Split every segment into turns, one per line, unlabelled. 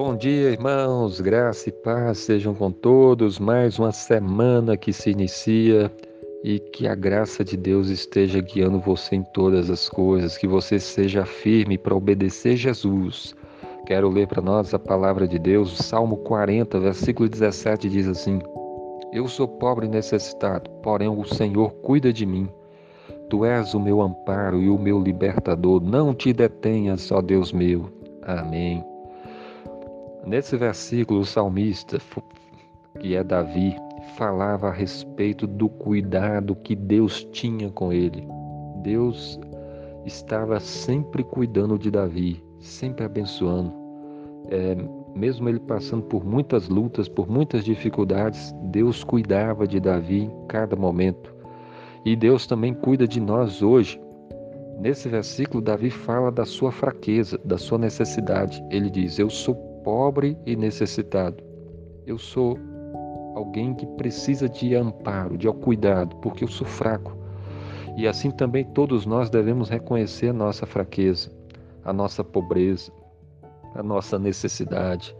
Bom dia, irmãos, graça e paz sejam com todos. Mais uma semana que se inicia e que a graça de Deus esteja guiando você em todas as coisas, que você seja firme para obedecer Jesus. Quero ler para nós a palavra de Deus, Salmo 40, versículo 17 diz assim: Eu sou pobre e necessitado, porém o Senhor cuida de mim. Tu és o meu amparo e o meu libertador. Não te detenhas, ó Deus meu. Amém. Nesse versículo, o salmista, que é Davi, falava a respeito do cuidado que Deus tinha com ele. Deus estava sempre cuidando de Davi, sempre abençoando. É, mesmo ele passando por muitas lutas, por muitas dificuldades, Deus cuidava de Davi em cada momento. E Deus também cuida de nós hoje. Nesse versículo, Davi fala da sua fraqueza, da sua necessidade. Ele diz: Eu sou pobre e necessitado. Eu sou alguém que precisa de amparo, de cuidado, porque eu sou fraco. E assim também todos nós devemos reconhecer a nossa fraqueza, a nossa pobreza, a nossa necessidade.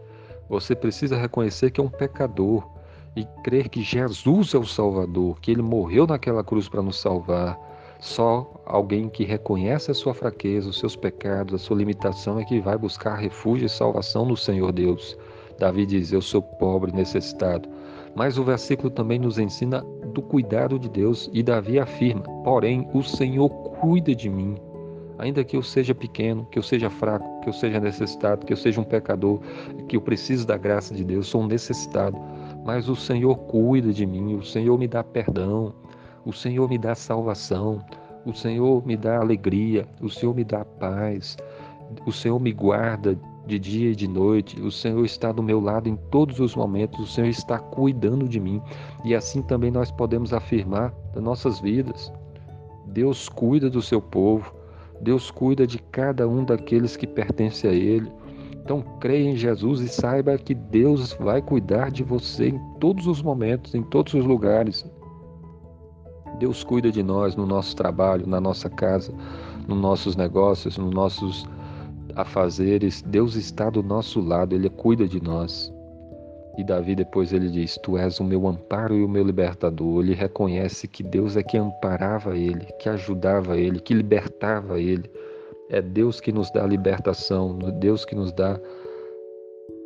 Você precisa reconhecer que é um pecador e crer que Jesus é o Salvador, que ele morreu naquela cruz para nos salvar só alguém que reconhece a sua fraqueza, os seus pecados, a sua limitação é que vai buscar refúgio e salvação no Senhor Deus. Davi diz: Eu sou pobre necessitado. Mas o versículo também nos ensina do cuidado de Deus e Davi afirma: Porém, o Senhor cuida de mim. Ainda que eu seja pequeno, que eu seja fraco, que eu seja necessitado, que eu seja um pecador, que eu preciso da graça de Deus, sou um necessitado, mas o Senhor cuida de mim, o Senhor me dá perdão, o Senhor me dá salvação, o Senhor me dá alegria, o Senhor me dá paz, o Senhor me guarda de dia e de noite, o Senhor está do meu lado em todos os momentos, o Senhor está cuidando de mim. E assim também nós podemos afirmar das nossas vidas. Deus cuida do seu povo, Deus cuida de cada um daqueles que pertence a Ele. Então creia em Jesus e saiba que Deus vai cuidar de você em todos os momentos, em todos os lugares. Deus cuida de nós no nosso trabalho, na nossa casa, nos nossos negócios, nos nossos afazeres. Deus está do nosso lado, Ele cuida de nós. E Davi depois ele diz: Tu és o meu amparo e o meu libertador. Ele reconhece que Deus é que amparava ele, que ajudava ele, que libertava ele. É Deus que nos dá a libertação, Deus que nos dá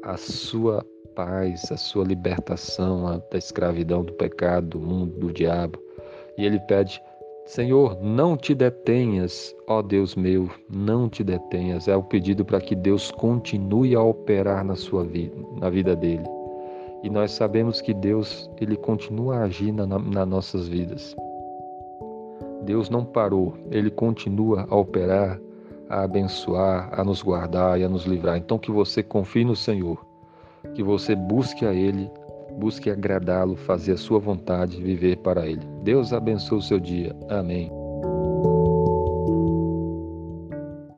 a sua paz, a sua libertação da escravidão, do pecado, do mundo, do diabo. E ele pede: Senhor, não te detenhas, ó Deus meu, não te detenhas. É o pedido para que Deus continue a operar na sua vida, na vida dele. E nós sabemos que Deus, ele continua a agir na, nas nossas vidas. Deus não parou, ele continua a operar, a abençoar, a nos guardar e a nos livrar. Então que você confie no Senhor, que você busque a ele Busque agradá-lo, fazer a sua vontade, viver para ele. Deus abençoe o seu dia. Amém.